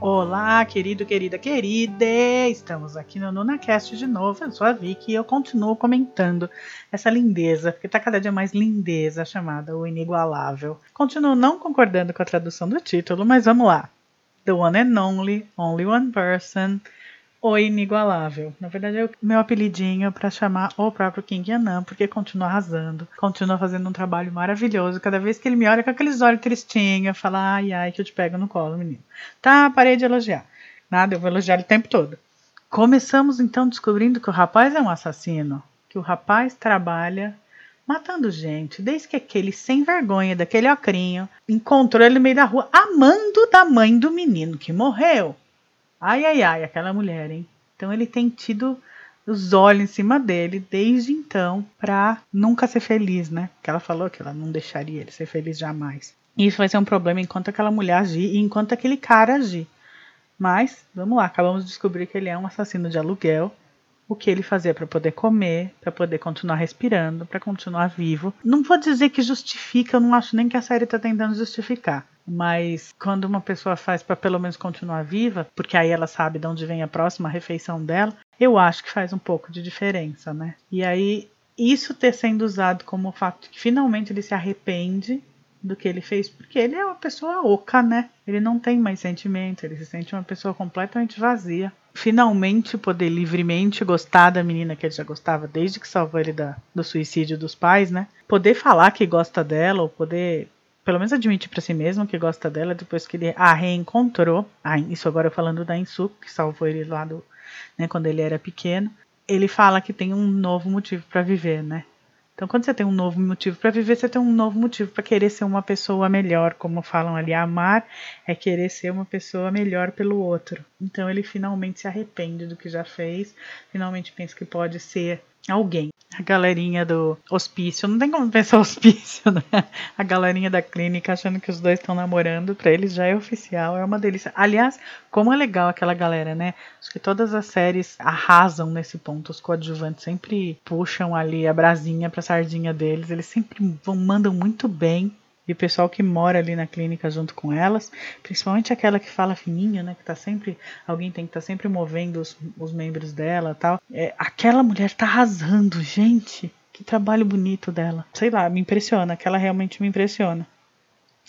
Olá, querido, querida, querida! Estamos aqui no NunaCast de novo. Eu sou a Vicky e eu continuo comentando essa lindeza, porque tá cada dia mais lindeza, chamada O Inigualável. Continuo não concordando com a tradução do título, mas vamos lá. The One and Only, Only One Person, O Inigualável. Na verdade é o meu apelidinho para chamar o próprio King Yanan, porque continua arrasando, continua fazendo um trabalho maravilhoso. Cada vez que ele me olha com aqueles olhos tristinhos, fala ai ai que eu te pego no colo, menino. Tá, parei de elogiar. Nada, eu vou elogiar ele o tempo todo. Começamos então descobrindo que o rapaz é um assassino, que o rapaz trabalha matando gente, desde que aquele sem vergonha daquele ocrinho encontrou ele no meio da rua, amando da mãe do menino que morreu. Ai, ai, ai, aquela mulher, hein? Então ele tem tido os olhos em cima dele desde então pra nunca ser feliz, né? Porque ela falou que ela não deixaria ele ser feliz jamais. E isso vai ser um problema enquanto aquela mulher agir e enquanto aquele cara agir. Mas, vamos lá, acabamos de descobrir que ele é um assassino de aluguel. O que ele fazia para poder comer, para poder continuar respirando, para continuar vivo. Não vou dizer que justifica, eu não acho nem que a série tá tentando justificar. Mas quando uma pessoa faz para pelo menos continuar viva, porque aí ela sabe de onde vem a próxima refeição dela, eu acho que faz um pouco de diferença, né? E aí isso ter sendo usado como o fato que finalmente ele se arrepende do que ele fez, porque ele é uma pessoa oca, né? Ele não tem mais sentimento, ele se sente uma pessoa completamente vazia. Finalmente poder livremente gostar da menina que ele já gostava desde que salvou ele da, do suicídio dos pais, né? Poder falar que gosta dela, ou poder pelo menos admitir para si mesmo que gosta dela depois que ele a reencontrou. Ah, isso agora falando da Insu, que salvou ele lá do, né, quando ele era pequeno. Ele fala que tem um novo motivo para viver, né? Então, quando você tem um novo motivo para viver, você tem um novo motivo para querer ser uma pessoa melhor, como falam ali, amar é querer ser uma pessoa melhor pelo outro. Então, ele finalmente se arrepende do que já fez, finalmente pensa que pode ser alguém. A galerinha do hospício, não tem como pensar hospício, né? A galerinha da clínica achando que os dois estão namorando, pra eles já é oficial, é uma delícia. Aliás, como é legal aquela galera, né? Acho que todas as séries arrasam nesse ponto. Os coadjuvantes sempre puxam ali a brasinha pra sardinha deles, eles sempre vão, mandam muito bem e o pessoal que mora ali na clínica junto com elas, principalmente aquela que fala fininho, né, que tá sempre, alguém tem que tá sempre movendo os, os membros dela, tal. É, aquela mulher tá arrasando, gente. Que trabalho bonito dela. Sei lá, me impressiona, aquela realmente me impressiona.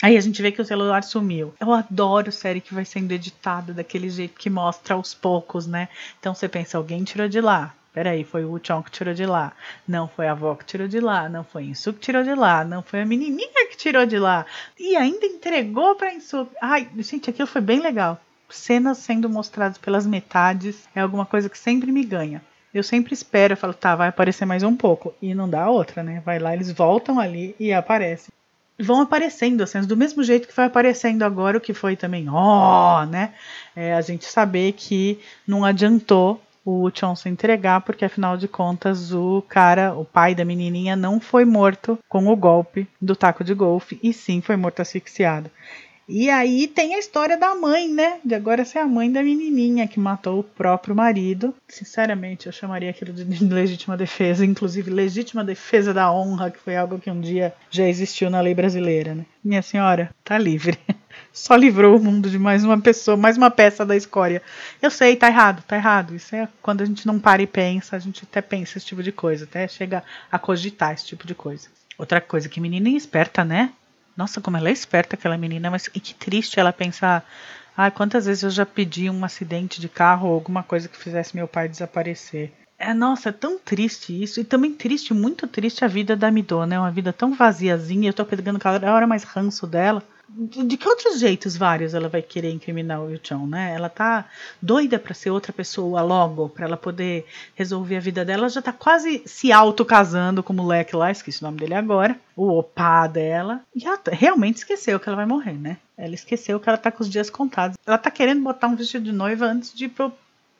Aí a gente vê que o celular sumiu. Eu adoro série que vai sendo editada daquele jeito que mostra aos poucos, né? Então você pensa, alguém tirou de lá, Peraí, foi o Chon que tirou de lá. Não foi a avó que tirou de lá. Não foi a Insu que tirou de lá. Não foi a menininha que tirou de lá. E ainda entregou pra Insu. Ai, gente, aquilo foi bem legal. Cenas sendo mostradas pelas metades é alguma coisa que sempre me ganha. Eu sempre espero, eu falo, tá, vai aparecer mais um pouco. E não dá outra, né? Vai lá, eles voltam ali e aparecem. Vão aparecendo as cenas do mesmo jeito que foi aparecendo agora, o que foi também, ó, oh, né? É, a gente saber que não adiantou o Chon se entregar, porque afinal de contas o cara, o pai da menininha, não foi morto com o golpe do taco de golfe, e sim foi morto asfixiado. E aí tem a história da mãe, né? De agora ser a mãe da menininha que matou o próprio marido. Sinceramente, eu chamaria aquilo de legítima defesa, inclusive legítima defesa da honra, que foi algo que um dia já existiu na lei brasileira, né? Minha senhora, tá livre. Só livrou o mundo de mais uma pessoa, mais uma peça da escória. Eu sei, tá errado, tá errado. Isso é quando a gente não para e pensa, a gente até pensa esse tipo de coisa, até chega a cogitar esse tipo de coisa. Outra coisa, que menina esperta, né? Nossa, como ela é esperta, aquela menina, mas que triste ela pensar. Ah, quantas vezes eu já pedi um acidente de carro ou alguma coisa que fizesse meu pai desaparecer. É, nossa, é tão triste isso. E também triste, muito triste a vida da Midô, né? Uma vida tão vaziazinha. Eu tô pegando cada hora mais ranço dela de, que outros jeitos vários ela vai querer incriminar o Yuchon, né? Ela tá doida para ser outra pessoa logo, para ela poder resolver a vida dela. Ela já tá quase se auto-casando com o moleque lá, esqueci o nome dele agora, o opá dela. E ela realmente esqueceu que ela vai morrer, né? Ela esqueceu que ela tá com os dias contados. Ela tá querendo botar um vestido de noiva antes de ir pro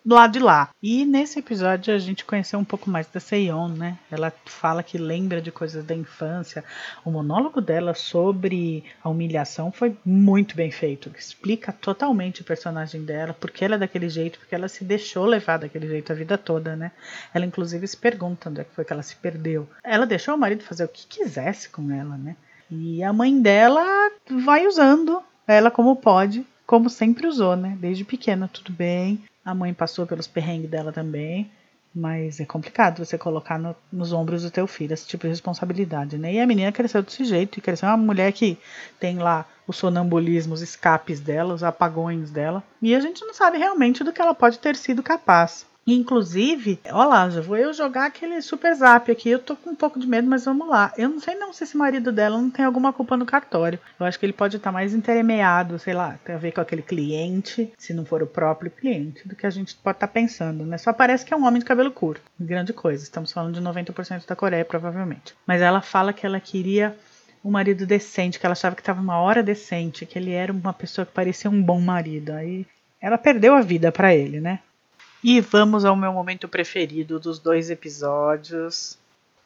lado de lá. E nesse episódio a gente conheceu um pouco mais da Seiyon, né? Ela fala que lembra de coisas da infância. O monólogo dela sobre a humilhação foi muito bem feito. Explica totalmente o personagem dela, porque ela é daquele jeito, porque ela se deixou levar daquele jeito a vida toda, né? Ela inclusive se pergunta onde é que foi que ela se perdeu. Ela deixou o marido fazer o que quisesse com ela, né? E a mãe dela vai usando ela como pode, como sempre usou, né? Desde pequena, tudo bem. A mãe passou pelos perrengues dela também. Mas é complicado você colocar no, nos ombros do teu filho esse tipo de responsabilidade, né? E a menina cresceu desse jeito, e cresceu uma mulher que tem lá o sonambulismo, os escapes dela, os apagões dela. E a gente não sabe realmente do que ela pode ter sido capaz. Inclusive, olha lá, já vou eu jogar aquele super zap aqui. Eu tô com um pouco de medo, mas vamos lá. Eu não sei não se esse marido dela não tem alguma culpa no cartório. Eu acho que ele pode estar mais entremeado, sei lá, tem a ver com aquele cliente, se não for o próprio cliente, do que a gente pode estar pensando, né? Só parece que é um homem de cabelo curto. Grande coisa. Estamos falando de 90% da Coreia, provavelmente. Mas ela fala que ela queria um marido decente, que ela achava que estava uma hora decente, que ele era uma pessoa que parecia um bom marido. Aí ela perdeu a vida para ele, né? E vamos ao meu momento preferido dos dois episódios.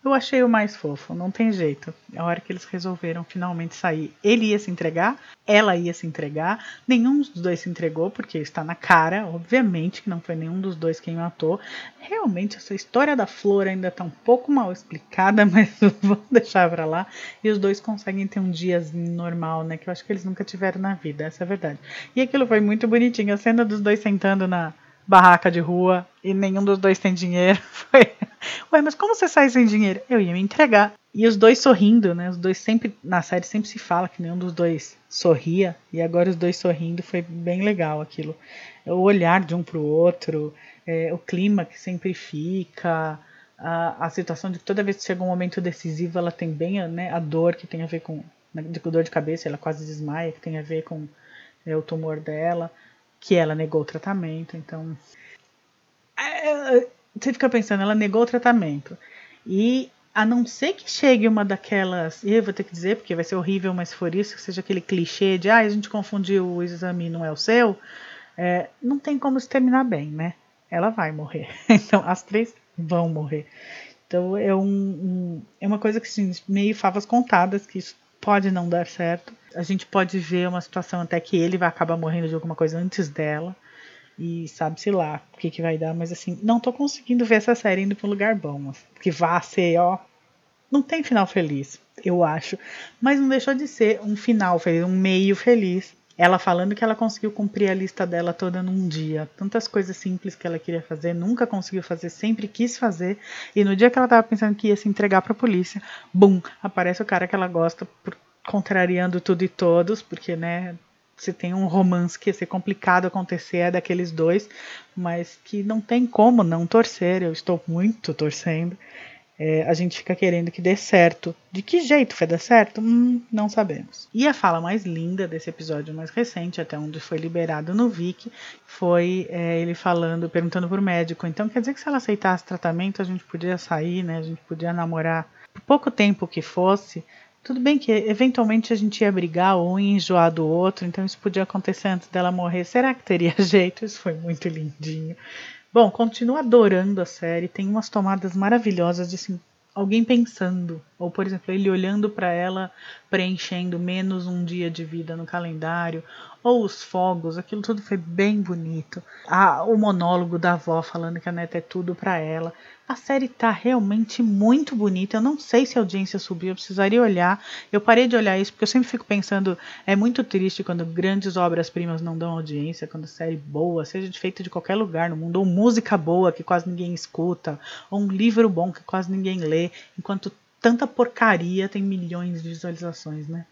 Eu achei o mais fofo, não tem jeito. A hora que eles resolveram finalmente sair, ele ia se entregar, ela ia se entregar. Nenhum dos dois se entregou, porque está na cara, obviamente que não foi nenhum dos dois quem matou. Realmente, essa história da flor ainda está um pouco mal explicada, mas vamos deixar pra lá. E os dois conseguem ter um dia normal, né? Que eu acho que eles nunca tiveram na vida, essa é a verdade. E aquilo foi muito bonitinho. A cena dos dois sentando na barraca de rua e nenhum dos dois tem dinheiro. Foi. Ué, mas como você sai sem dinheiro? Eu ia me entregar. E os dois sorrindo, né? Os dois sempre. Na série sempre se fala que nenhum dos dois sorria. E agora os dois sorrindo foi bem legal aquilo. O olhar de um pro outro, é, o clima que sempre fica. A, a situação de que toda vez que chega um momento decisivo, ela tem bem né, a dor que tem a ver com. Né, de, dor de cabeça, ela quase desmaia, que tem a ver com é, o tumor dela que ela negou o tratamento. Então, é, você fica pensando, ela negou o tratamento. E a não ser que chegue uma daquelas, e eu vou ter que dizer, porque vai ser horrível, mas se for isso, que seja aquele clichê de ah, a gente confundiu o exame não é o seu, é, não tem como se terminar bem, né? Ela vai morrer. Então, as três vão morrer. Então, é, um, um, é uma coisa que, assim, meio favas contadas, que isso pode não dar certo. A gente pode ver uma situação até que ele vai acabar morrendo de alguma coisa antes dela. E sabe-se lá o que, que vai dar, mas assim, não tô conseguindo ver essa série indo pra um lugar bom. Assim, que vá ser, ó. Não tem final feliz, eu acho. Mas não deixou de ser um final feliz, um meio feliz. Ela falando que ela conseguiu cumprir a lista dela toda num dia. Tantas coisas simples que ela queria fazer, nunca conseguiu fazer, sempre quis fazer. E no dia que ela tava pensando que ia se entregar pra polícia, bum, aparece o cara que ela gosta, por, contrariando tudo e todos, porque, né, se tem um romance que ia ser complicado acontecer é daqueles dois, mas que não tem como não torcer. Eu estou muito torcendo é, a gente fica querendo que dê certo. De que jeito vai dar certo? Hum, não sabemos. E a fala mais linda desse episódio mais recente, até onde foi liberado no Viki, foi é, ele falando, perguntando pro médico. Então quer dizer que se ela aceitasse tratamento, a gente podia sair, né? A gente podia namorar por pouco tempo que fosse. Tudo bem que eventualmente a gente ia brigar ou ia enjoar do outro, então isso podia acontecer antes dela morrer. Será que teria jeito? Isso foi muito lindinho. Bom, continuo adorando a série. Tem umas tomadas maravilhosas de assim, alguém pensando, ou por exemplo, ele olhando para ela, preenchendo menos um dia de vida no calendário, ou os fogos, aquilo tudo foi bem bonito. Ah, o monólogo da avó falando que a neta é tudo para ela. A série tá realmente muito bonita. Eu não sei se a audiência subiu, eu precisaria olhar. Eu parei de olhar isso porque eu sempre fico pensando, é muito triste quando grandes obras-primas não dão audiência, quando série boa, seja feita de qualquer lugar no mundo, ou música boa que quase ninguém escuta, ou um livro bom que quase ninguém lê, enquanto tanta porcaria tem milhões de visualizações, né?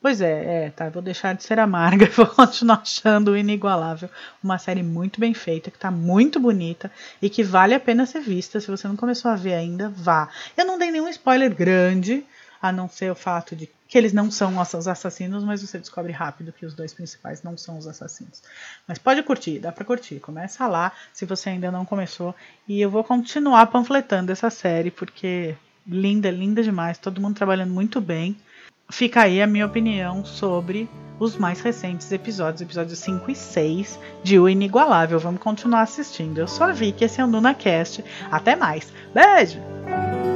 Pois é, é, tá. Vou deixar de ser amarga vou continuar achando inigualável. Uma série muito bem feita, que tá muito bonita e que vale a pena ser vista. Se você não começou a ver ainda, vá. Eu não dei nenhum spoiler grande, a não ser o fato de que eles não são os assassinos, mas você descobre rápido que os dois principais não são os assassinos. Mas pode curtir, dá pra curtir. Começa lá, se você ainda não começou. E eu vou continuar panfletando essa série, porque linda, linda demais. Todo mundo trabalhando muito bem fica aí a minha opinião sobre os mais recentes episódios, episódios 5 e 6 de O Inigualável. Vamos continuar assistindo. Eu sou a Vicky, esse é o NunaCast. Até mais. Beijo!